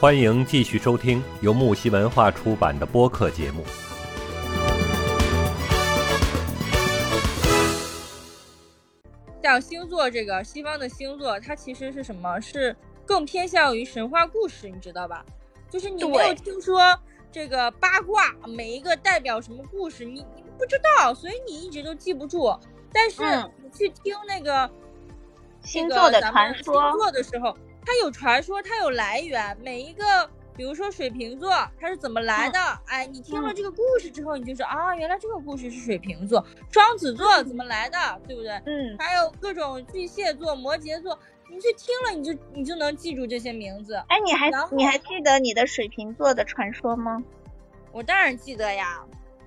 欢迎继续收听由木西文化出版的播客节目。像星座这个西方的星座，它其实是什么？是更偏向于神话故事，你知道吧？就是你没有听说这个八卦，每一个代表什么故事，你你不知道，所以你一直都记不住。但是你去听那个星座的传说，星座的时候，它有传说，它有来源。每一个，比如说水瓶座，它是怎么来的？哎，你听了这个故事之后，你就说啊，原来这个故事是水瓶座。双子座怎么来的？对不对？嗯。还有各种巨蟹座、摩羯座。你去听了，你就你就能记住这些名字。哎，你还你还记得你的水瓶座的传说吗？我当然记得呀，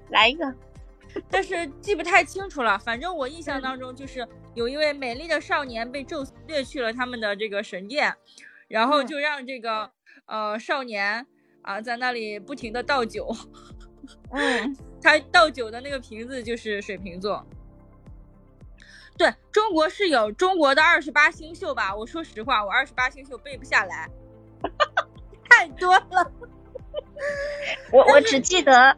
来一个，但是记不太清楚了。反正我印象当中就是有一位美丽的少年被宙斯掠去了他们的这个神殿，然后就让这个呃少年啊在那里不停的倒酒。嗯，他倒酒的那个瓶子就是水瓶座。对中国是有中国的二十八星宿吧？我说实话，我二十八星宿背不下来，太多了。我我只记得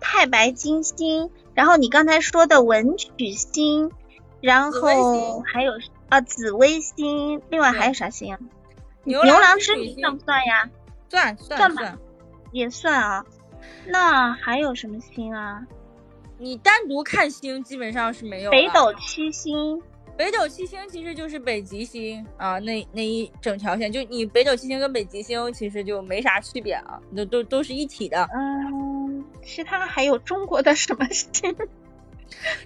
太白金星，然后你刚才说的文曲星，然后还有啊紫微星，另外还有啥星啊？牛郎织女算不算呀？算算算，也算啊。那还有什么星啊？你单独看星基本上是没有。北斗七星，北斗七星其实就是北极星啊，那那一整条线，就你北斗七星跟北极星其实就没啥区别啊，都都都是一体的。嗯，其他还有中国的什么星？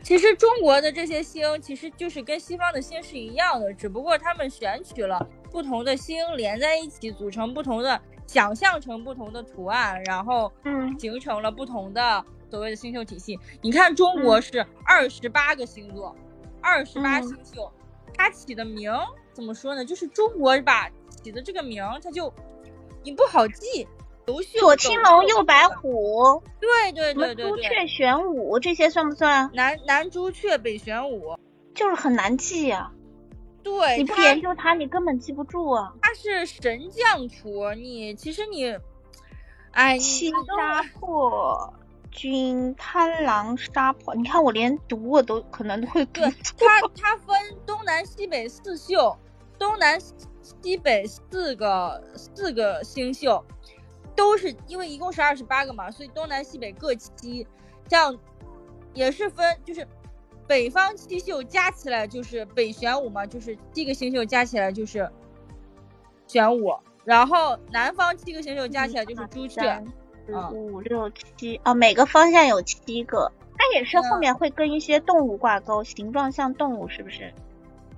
其实中国的这些星其实就是跟西方的星是一样的，只不过他们选取了不同的星连在一起，组成不同的，想象成不同的图案，然后嗯，形成了不同的。所谓的星宿体系，你看中国是二十八个星座，二十八星宿，它起的名怎么说呢？就是中国吧起的这个名，它就你不好记。左青龙，右白虎，对对对对朱雀、玄武这些算不算？南南朱雀，北玄武，就是很难记呀。对，你不研究它，你根本记不住啊。它是神将图，你其实你，哎，七杀破。军贪狼杀破，你看我连读我都可能都会读错。它它分东南西北四宿，东南西北四个四个星宿，都是因为一共是二十八个嘛，所以东南西北各七，这样也是分就是北方七宿加起来就是北玄武嘛，就是七个星宿加起来就是玄武，然后南方七个星宿加起来就是朱雀。五六七哦，每个方向有七个，它也是后面会跟一些动物挂钩，形状像动物，是不是？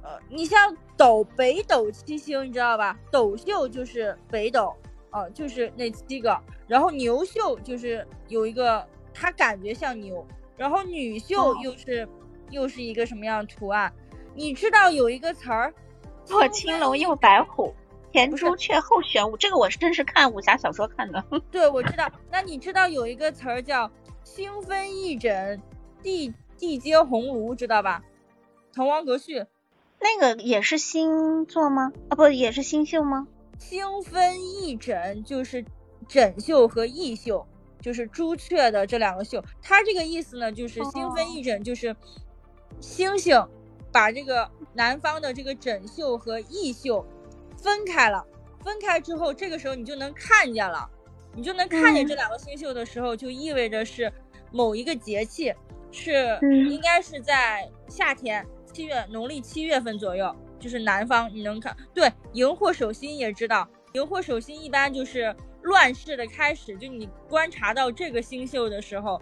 呃，你像斗北斗七星，你知道吧？斗宿就是北斗，呃，就是那七个。然后牛秀就是有一个，它感觉像牛。然后女秀又是又是一个什么样的图案？你知道有一个词儿，左青龙，右白虎。前朱雀后玄武，这个我是真是看武侠小说看的。对，我知道。那你知道有一个词儿叫“星分翼轸，地地接鸿胪”，知道吧？《滕王阁序》那个也是星座吗？啊，不，也是星宿吗？星分翼轸就是枕宿和翼宿，就是朱雀的这两个宿。它这个意思呢，就是星分翼轸，就是星星把这个南方的这个枕宿和翼宿。分开了，分开之后，这个时候你就能看见了，你就能看见这两个星宿的时候，就意味着是某一个节气，是应该是在夏天，七月农历七月份左右，就是南方你能看。对，荧惑守心也知道，荧惑守心一般就是乱世的开始，就你观察到这个星宿的时候，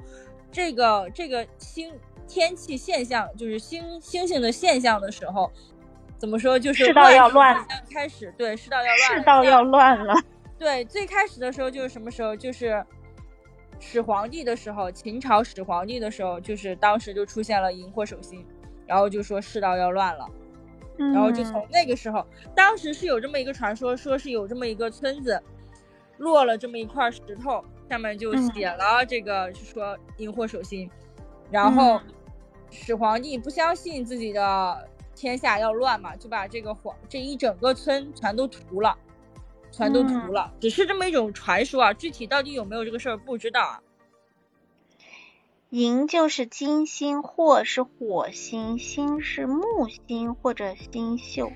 这个这个星天气现象，就是星星星的现象的时候。怎么说？就是世道要乱，开始对世道要乱，世道要乱了。对，最开始的时候就是什么时候？就是始皇帝的时候，秦朝始皇帝的时候，就是当时就出现了荧惑守心，然后就说世道要乱了。然后就从那个时候，当时是有这么一个传说，说是有这么一个村子落了这么一块石头，上面就写了这个，说荧惑守心。然后始皇帝不相信自己的。天下要乱嘛，就把这个皇这一整个村全都屠了，全都屠了，只是这么一种传说啊，具体到底有没有这个事儿不知道啊。寅就是金星或是火星，星是木星或者星宿。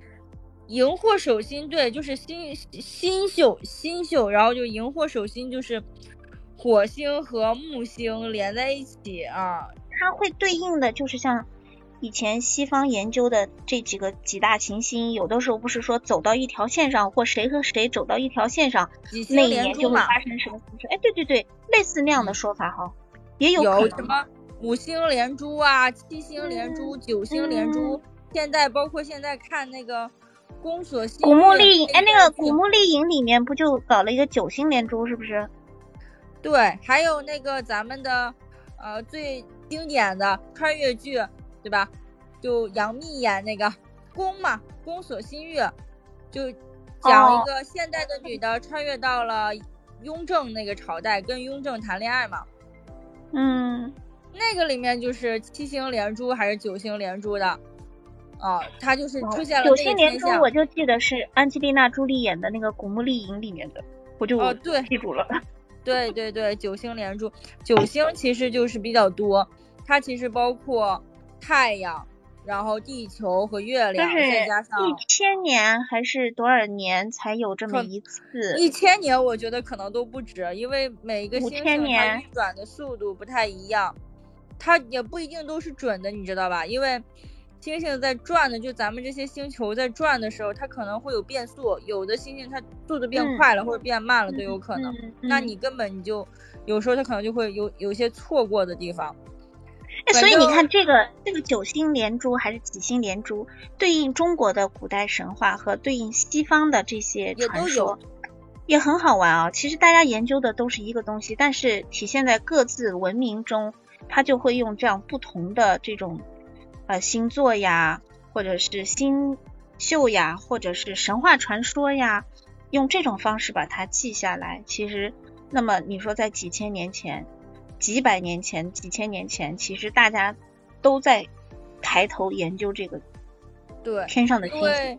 荧惑守星，对，就是星星宿星宿，然后就荧惑守星就是火星和木星连在一起啊。它会对应的就是像以前西方研究的这几个几大行星，有的时候不是说走到一条线上，或谁和谁走到一条线上，那一年就会发生什么什么事。哎，对对对，类似那样的说法哈。也有什么五星连珠啊，七星连珠，九星连珠。现在包括现在看那个宫锁心古墓丽影，哎，那个古墓丽影里面不就搞了一个九星连珠，是不是？对，还有那个咱们的呃最经典的穿越剧，对吧？就杨幂演那个宫嘛，宫锁心玉，就讲一个现代的女的穿越到了雍正那个朝代，跟雍正谈恋爱嘛。嗯，那个里面就是七星连珠还是九星连珠的？哦，它就是出现了九星连珠，我就记得是安吉丽娜朱莉演的那个《古墓丽影》里面的，我就哦对记住了。对对对，九星连珠，九星其实就是比较多，它其实包括太阳。然后地球和月亮再加上一千年还是多少年才有这么一次？一千年我觉得可能都不止，因为每一个星星它运转的速度不太一样，它也不一定都是准的，你知道吧？因为星星在转的，就咱们这些星球在转的时候，它可能会有变速，有的星星它速度变快了或者变慢了都有可能。那你根本你就有时候它可能就会有有些错过的地方。哎，所以你看这个这个九星连珠还是几星连珠，对应中国的古代神话和对应西方的这些传说，也很好玩啊。其实大家研究的都是一个东西，但是体现在各自文明中，它就会用这样不同的这种呃星座呀，或者是星宿呀，或者是神话传说呀，用这种方式把它记下来。其实，那么你说在几千年前。几百年前、几千年前，其实大家都在抬头研究这个对天上的星星，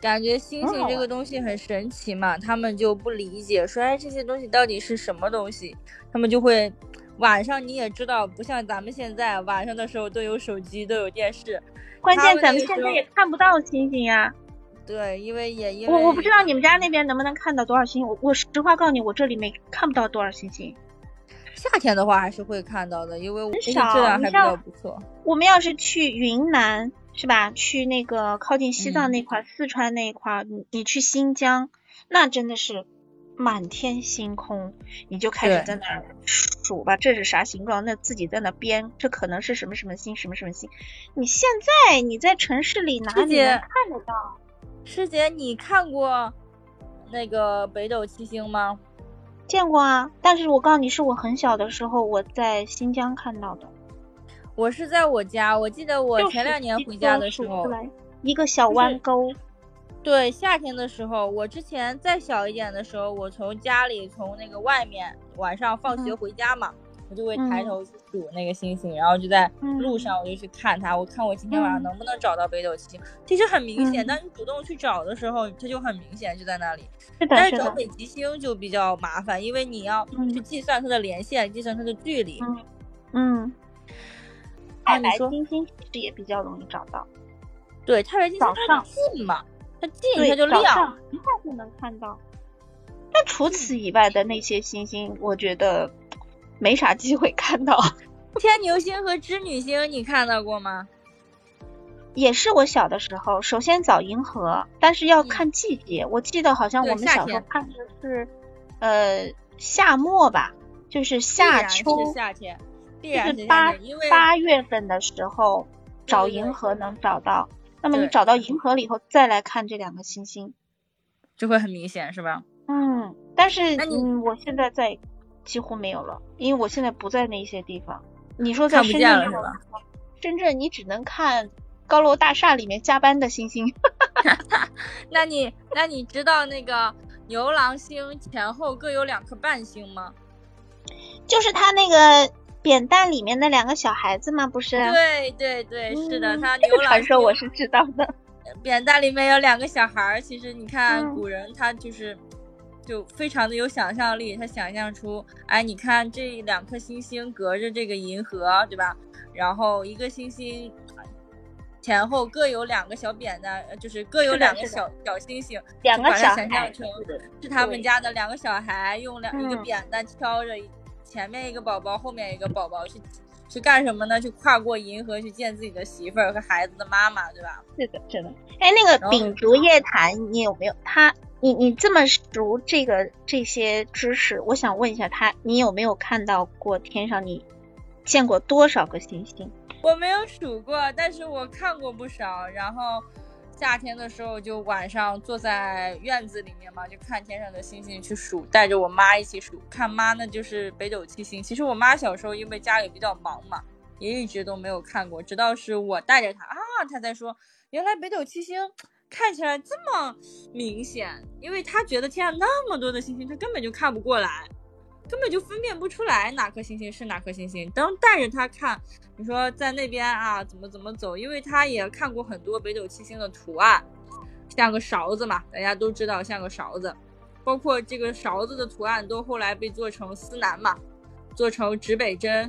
感觉星星这个东西很神奇嘛，他们就不理解，说哎这些东西到底是什么东西？他们就会晚上你也知道，不像咱们现在晚上的时候都有手机、都有电视，关键咱们现在也看不到星星呀。对，因为也因为我我不知道你们家那边能不能看到多少星，我我实话告诉你，我这里没看不到多少星星。夏天的话还是会看到的，因为很少。质量还比较不错。我们要是去云南，是吧？去那个靠近西藏那块、四川那块，你你去新疆，那真的是满天星空，你就开始在那数吧，这是啥形状？那自己在那编，这可能是什么什么星，什么什么星？你现在你在城市里哪里能看得到？师姐，你看过那个北斗七星吗？见过啊，但是我告诉你是我很小的时候我在新疆看到的。我是在我家，我记得我前两年回家的时候，一个小弯钩。对，夏天的时候，我之前再小一点的时候，我从家里从那个外面晚上放学回家嘛。我就会抬头去数那个星星，然后就在路上我就去看它，我看我今天晚上能不能找到北斗七星。其实很明显，当你主动去找的时候，它就很明显就在那里。但是找北极星就比较麻烦，因为你要去计算它的连线，计算它的距离。嗯。太白金星其实也比较容易找到。对，太白金星它近嘛，它近它就亮，一下就能看到。但除此以外的那些星星，我觉得。没啥机会看到 天牛星和织女星，你看到过吗？也是我小的时候，首先找银河，但是要看季节。我记得好像我们小时候看的是，呃，夏末吧，就是夏秋夏天，就是八八月份的时候找银河能找到。那么你找到银河了以后，再来看这两个星星，就会很明显，是吧？嗯，但是嗯，我现在在。几乎没有了，因为我现在不在那些地方。你说在深圳深圳你只能看高楼大厦里面加班的星星。那你那你知道那个牛郎星前后各有两颗半星吗？就是他那个扁担里面的两个小孩子吗？不是？对对对，是的，他牛郎传说我是知道的。扁担里面有两个小孩儿，其实你看古人他就是。就非常的有想象力，他想象出，哎，你看这两颗星星隔着这个银河，对吧？然后一个星星前后各有两个小扁担，就是各有两个小小星星，两个小孩是他们家的两个小孩用两一个扁担挑着，前面一个宝宝，后面一个宝宝去去干什么呢？去跨过银河去见自己的媳妇儿和孩子的妈妈，对吧？是的，是的。哎，那个秉烛夜谈，你有没有他？你你这么熟这个这些知识，我想问一下他，你有没有看到过天上？你见过多少个星星？我没有数过，但是我看过不少。然后夏天的时候，就晚上坐在院子里面嘛，就看天上的星星去数，带着我妈一起数。看妈那，就是北斗七星。其实我妈小时候因为家里比较忙嘛，也一直都没有看过，直到是我带着她啊，她才说原来北斗七星。看起来这么明显，因为他觉得天上那么多的星星，他根本就看不过来，根本就分辨不出来哪颗星星是哪颗星星。当带着他看，你说在那边啊，怎么怎么走？因为他也看过很多北斗七星的图案，像个勺子嘛，大家都知道像个勺子，包括这个勺子的图案都后来被做成司南嘛，做成指北针，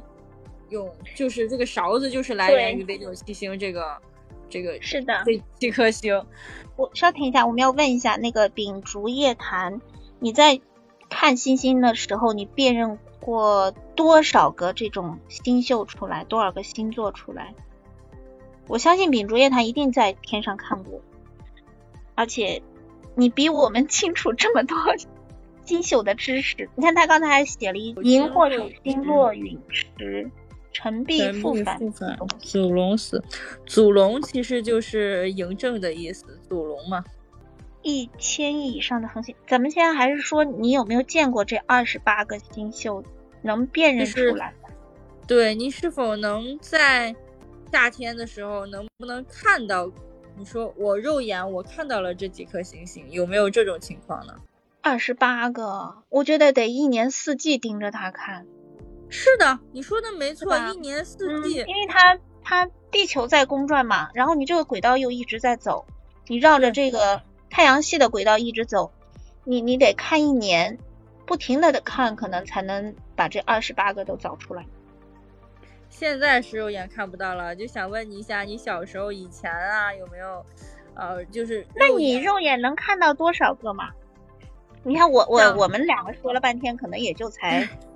用就是这个勺子就是来源于北斗七星这个。这个是的，这这颗星，我稍停一下，我们要问一下那个秉烛夜谈，你在看星星的时候，你辨认过多少个这种星宿出来，多少个星座出来？我相信秉烛夜谈一定在天上看过，而且你比我们清楚这么多星宿的知识。你看他刚才还写了一萤火虫星落陨石。陈璧复返，祖龙死，祖龙其实就是嬴政的意思，祖龙嘛。一千亿以上的恒星，咱们现在还是说你有没有见过这二十八个星宿，能辨认出来？对你是否能在夏天的时候能不能看到？你说我肉眼我看到了这几颗星星，有没有这种情况呢？二十八个，我觉得得一年四季盯着它看。是的，你说的没错，一年四季，因为它它地球在公转嘛，然后你这个轨道又一直在走，你绕着这个太阳系的轨道一直走，你你得看一年，不停的的看，可能才能把这二十八个都找出来。现在是肉眼看不到了，就想问你一下，你小时候以前啊有没有，呃，就是那你肉眼能看到多少个嘛？你看我我我们两个说了半天，可能也就才。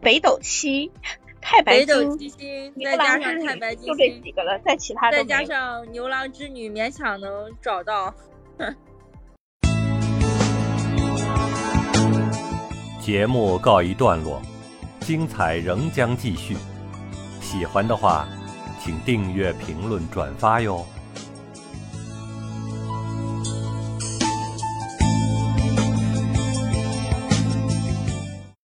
北斗七、太白金星，再加上太白金星，就这几个了。再其他再加上牛郎织女，勉强能找到。节目告一段落，精彩仍将继续。喜欢的话，请订阅、评论、转发哟。